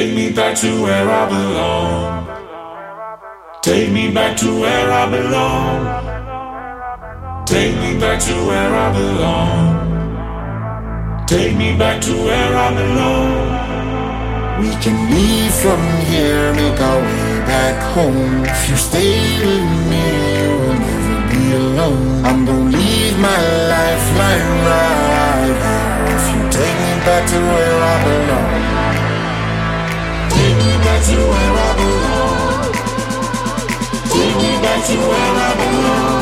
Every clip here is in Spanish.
Take me back to where I belong. Take me back to where I belong. Take me back to where I belong. Take me back to where I belong. We can leave from here, make our way back home. If you stay with me, you will never be alone. I'm gonna leave my lifeline right. If you take me back to where I belong. To where I belong. Take me back to where I belong.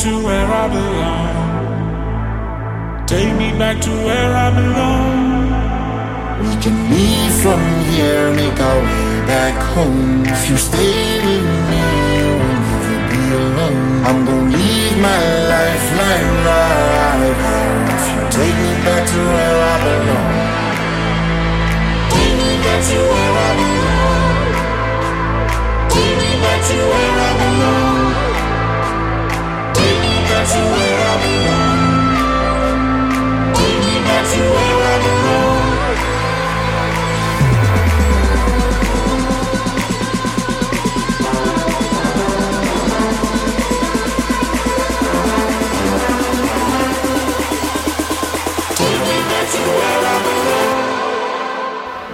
To where I belong. Take me back to where I belong. We can leave from here, make our way back home. If you stay with me, you will never be alone. I'm gonna leave my lifeline right here. If you take me back to where I belong. Take me back to where I belong. Take me back to where to where I belong.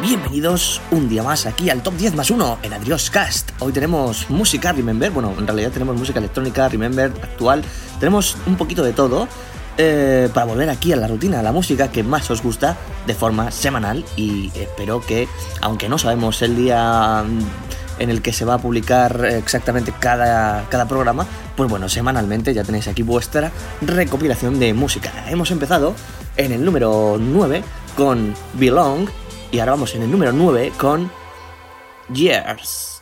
Bienvenidos un día más aquí al Top 10 más 1 en Adrios Cast. Hoy tenemos música Remember, bueno, en realidad tenemos música electrónica Remember actual, tenemos un poquito de todo eh, para volver aquí a la rutina, a la música que más os gusta de forma semanal y espero que, aunque no sabemos el día en el que se va a publicar exactamente cada, cada programa, pues bueno, semanalmente ya tenéis aquí vuestra recopilación de música. Hemos empezado en el número 9 con Belong y ahora vamos en el número 9 con Years.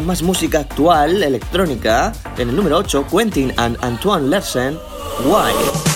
Más música actual, electrónica. En el número 8, Quentin and Antoine Lersen, Why.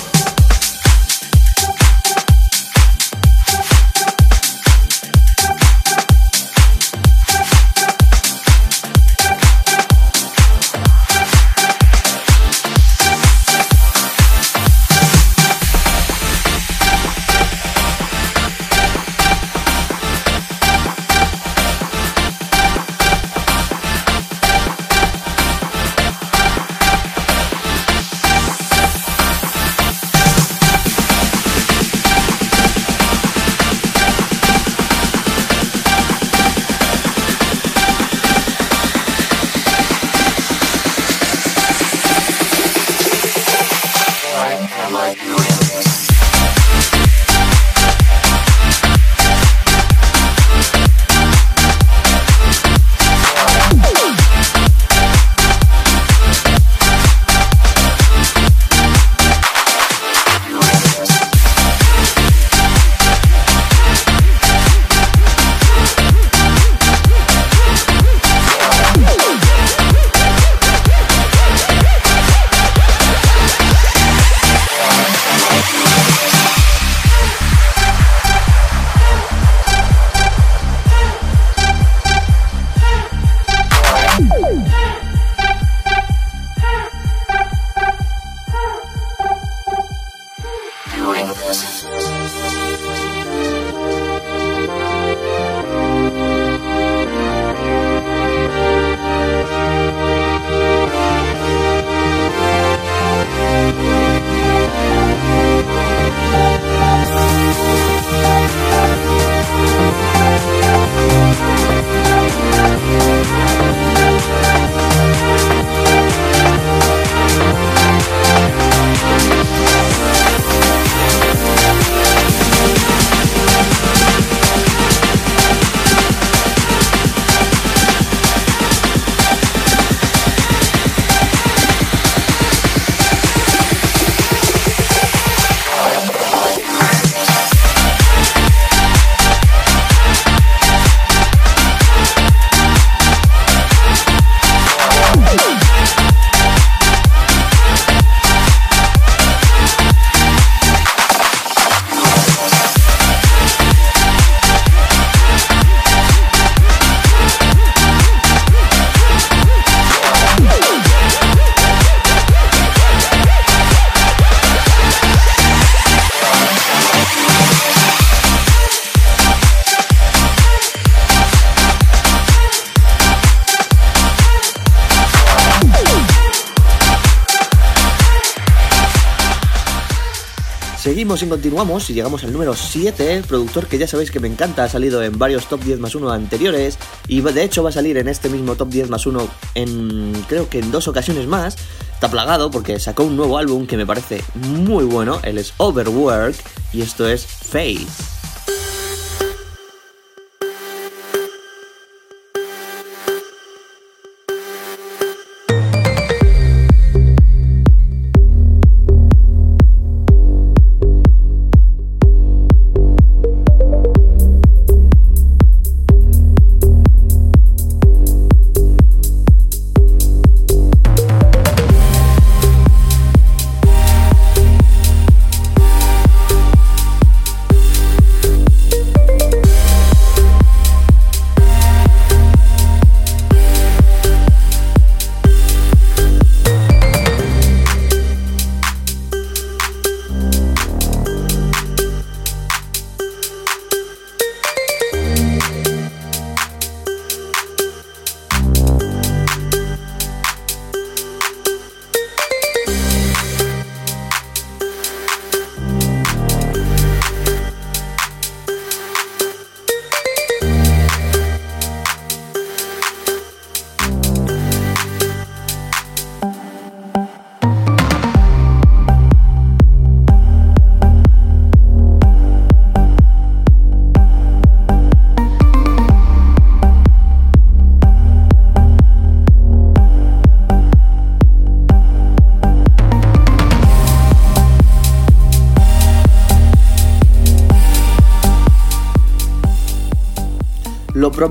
Seguimos y continuamos y llegamos al número 7, productor que ya sabéis que me encanta, ha salido en varios top 10 más 1 anteriores y de hecho va a salir en este mismo top 10 más 1 en creo que en dos ocasiones más. Está plagado porque sacó un nuevo álbum que me parece muy bueno, él es Overwork y esto es Face.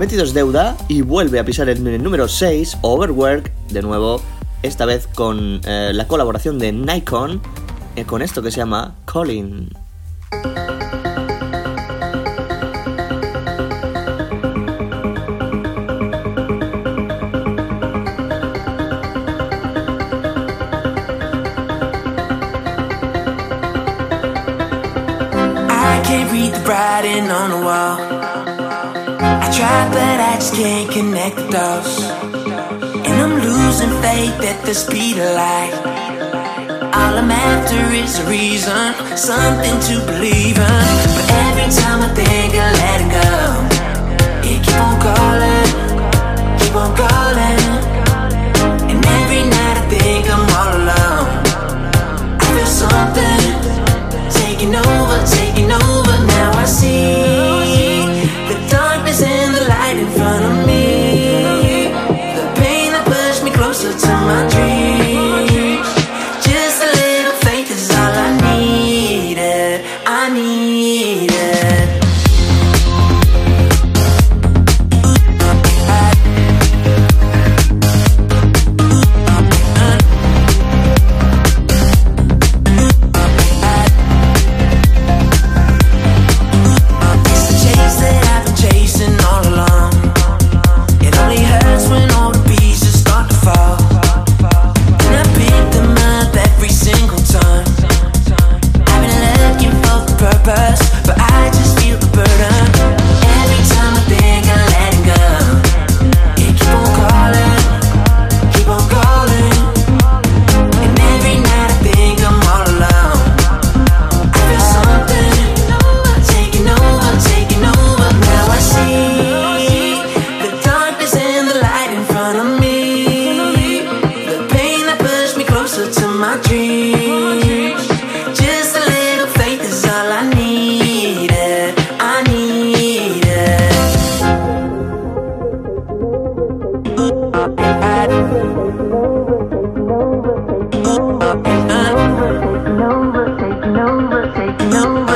Prometidos Deuda y vuelve a pisar el número 6, Overwork, de nuevo, esta vez con eh, la colaboración de Nikon, eh, con esto que se llama Colin. connect us. And I'm losing faith at the speed of light. All I'm after is a reason, something to believe in. But every time I think of letting go, it keep on calling, keep on calling. no.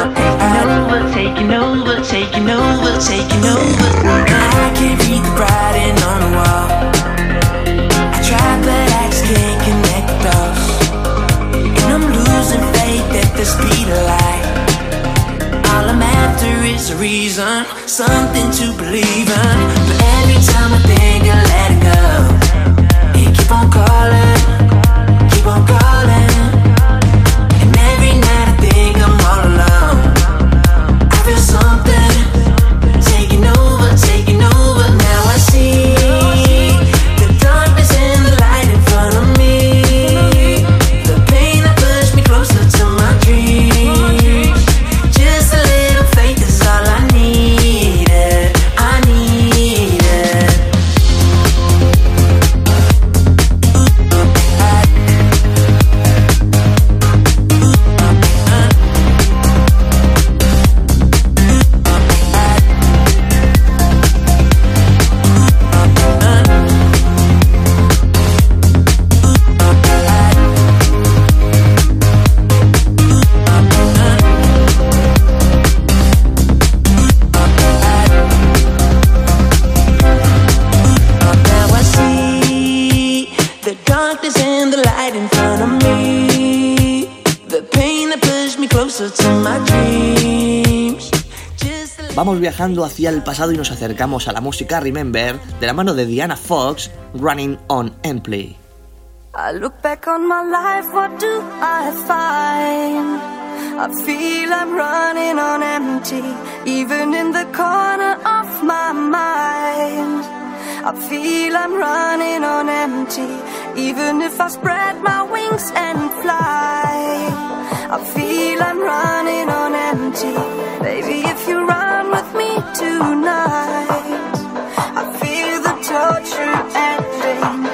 Seguimos viajando hacia el pasado y nos acercamos a la música Remember de la mano de Diana Fox, Running on Empty. I look back on my life, what do I find? I feel I'm running on empty, even in the corner of my mind. I feel I'm running on empty, even if I spread my wings and fly. I feel I'm running on empty, baby. If you with me tonight. I feel the torture ending.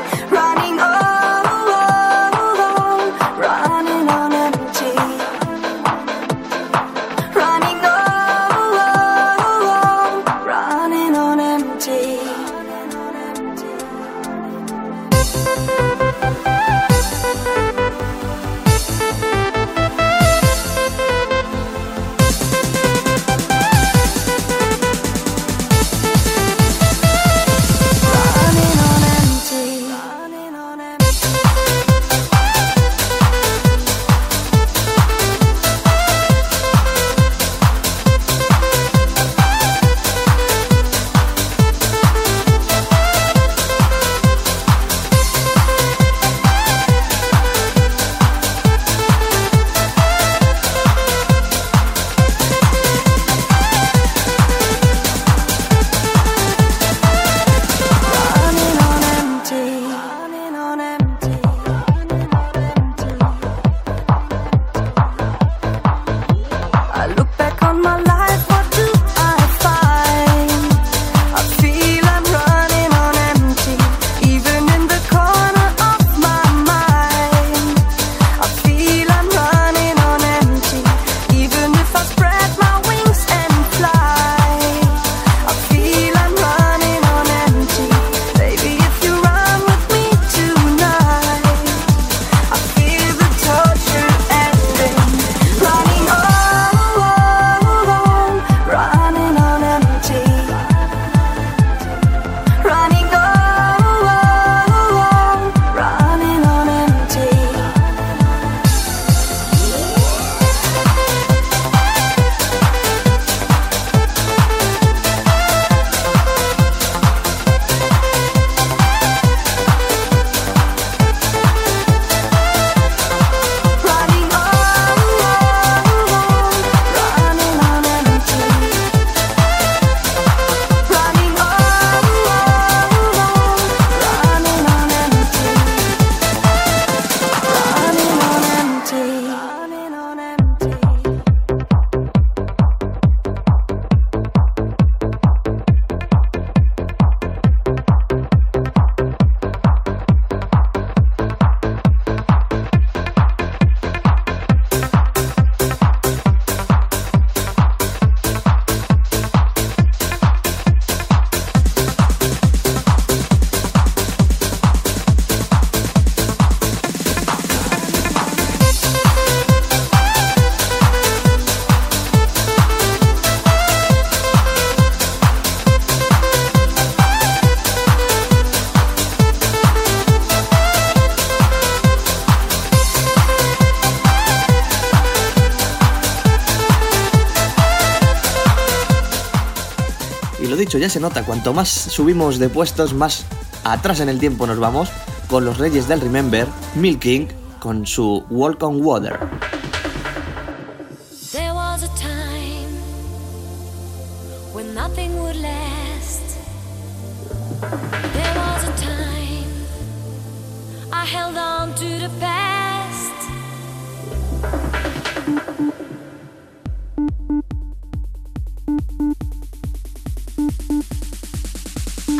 ya se nota, cuanto más subimos de puestos, más atrás en el tiempo nos vamos con los reyes del Remember, Milking, con su Walk on Water.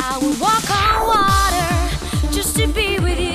I would walk on water just to be with you.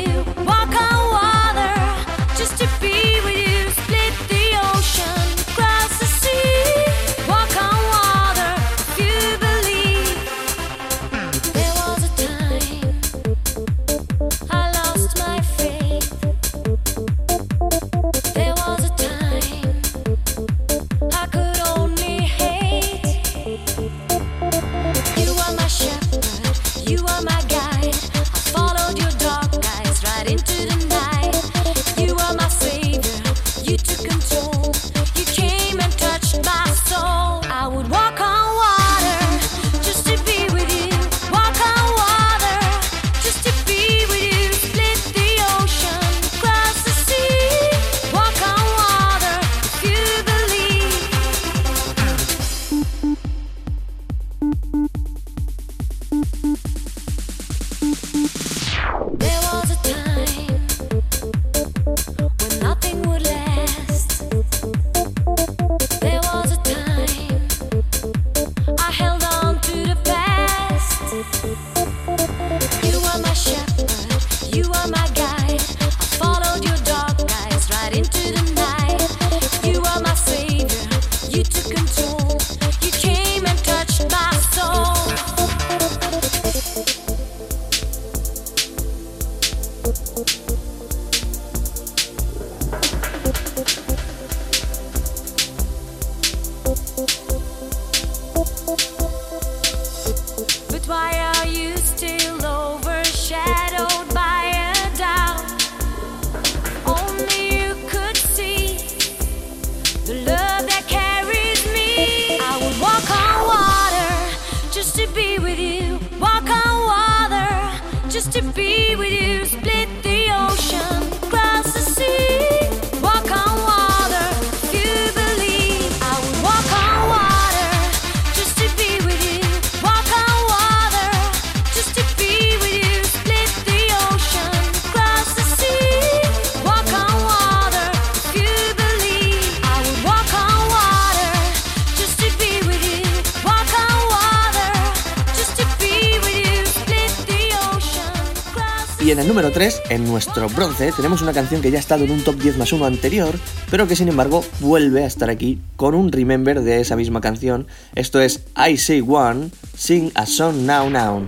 en el número 3, en nuestro bronce, tenemos una canción que ya ha estado en un top 10 más 1 anterior, pero que sin embargo vuelve a estar aquí con un remember de esa misma canción. Esto es I Say One, Sing a Song Now Now.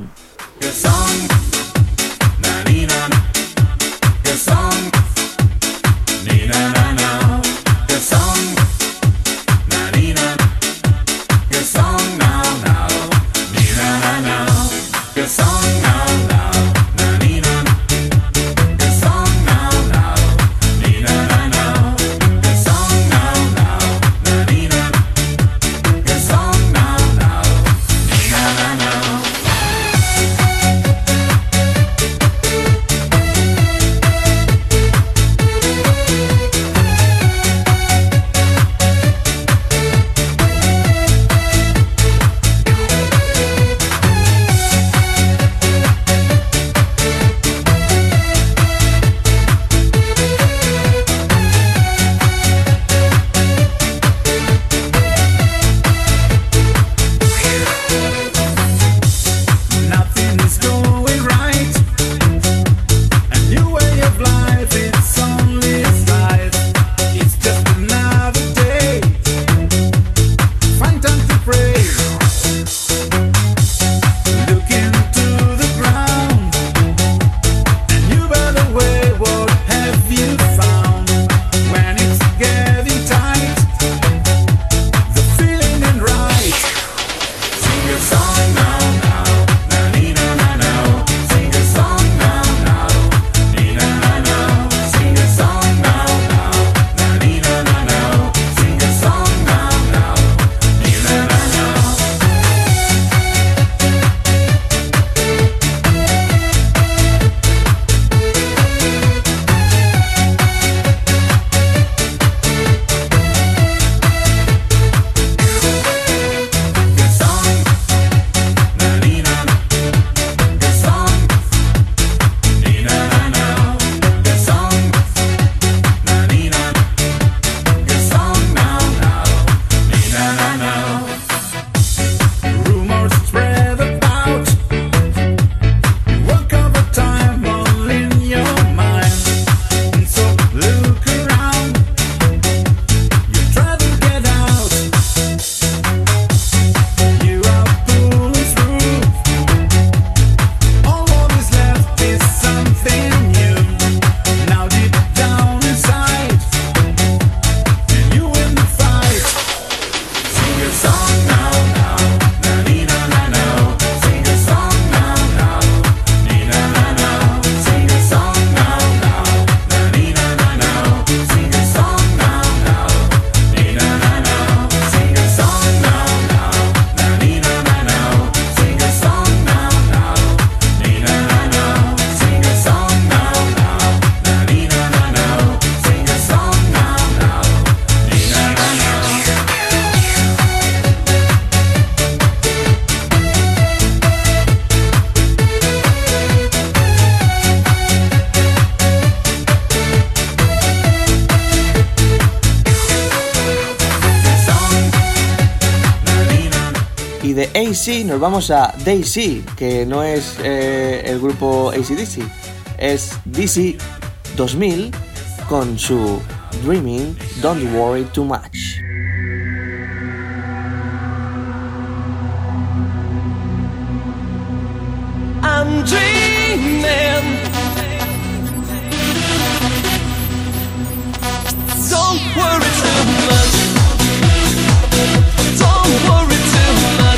AC nos vamos a DC, que no es eh, el grupo ACDC, es DC 2000 con su Dreaming, Don't Worry Too Much. I'm dreaming. Don't. Don't worry too much.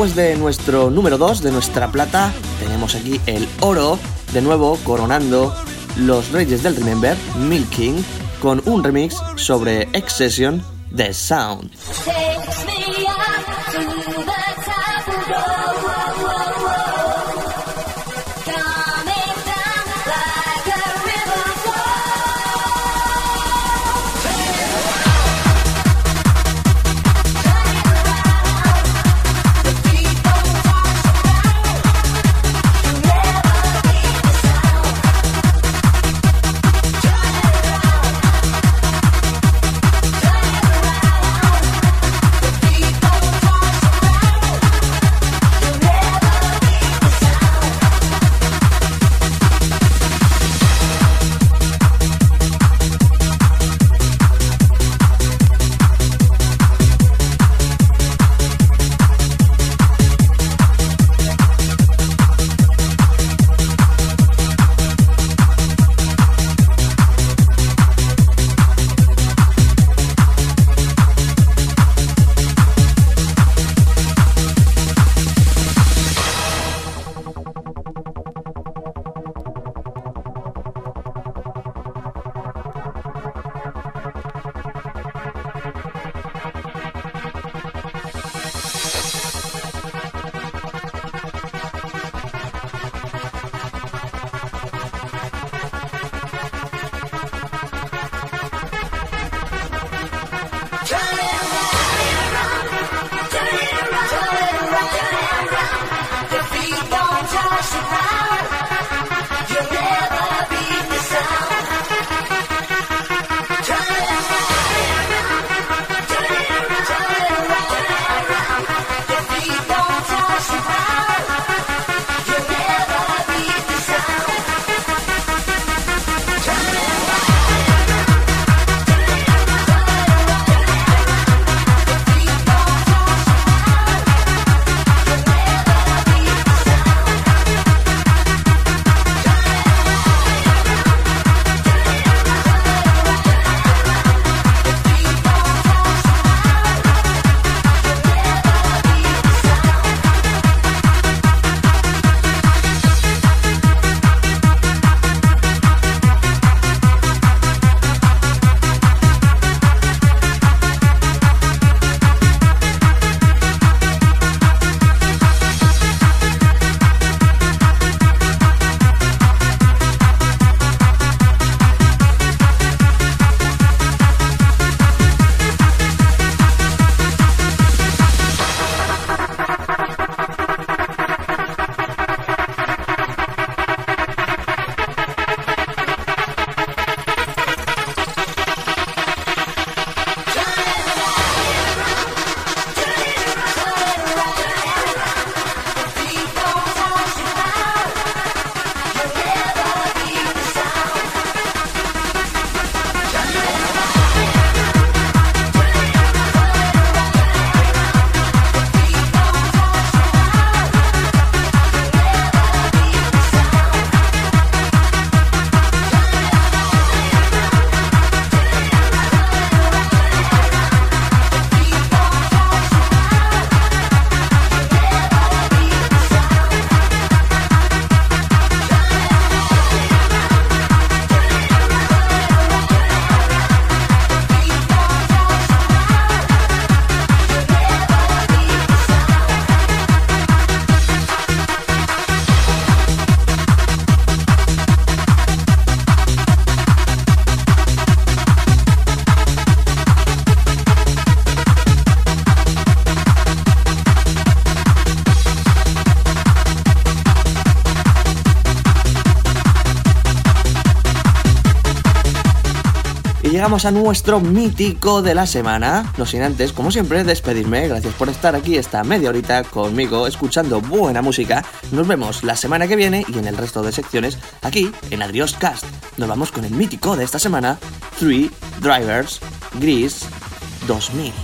después de nuestro número 2, de nuestra plata, tenemos aquí el oro, de nuevo coronando los reyes del Remember, Milking, con un remix sobre Excession The Sound. Llegamos a nuestro mítico de la semana. No sin antes, como siempre, despedirme. Gracias por estar aquí esta media horita conmigo, escuchando buena música. Nos vemos la semana que viene y en el resto de secciones aquí en Adrios Cast. Nos vamos con el mítico de esta semana, Three Drivers Gris 2000.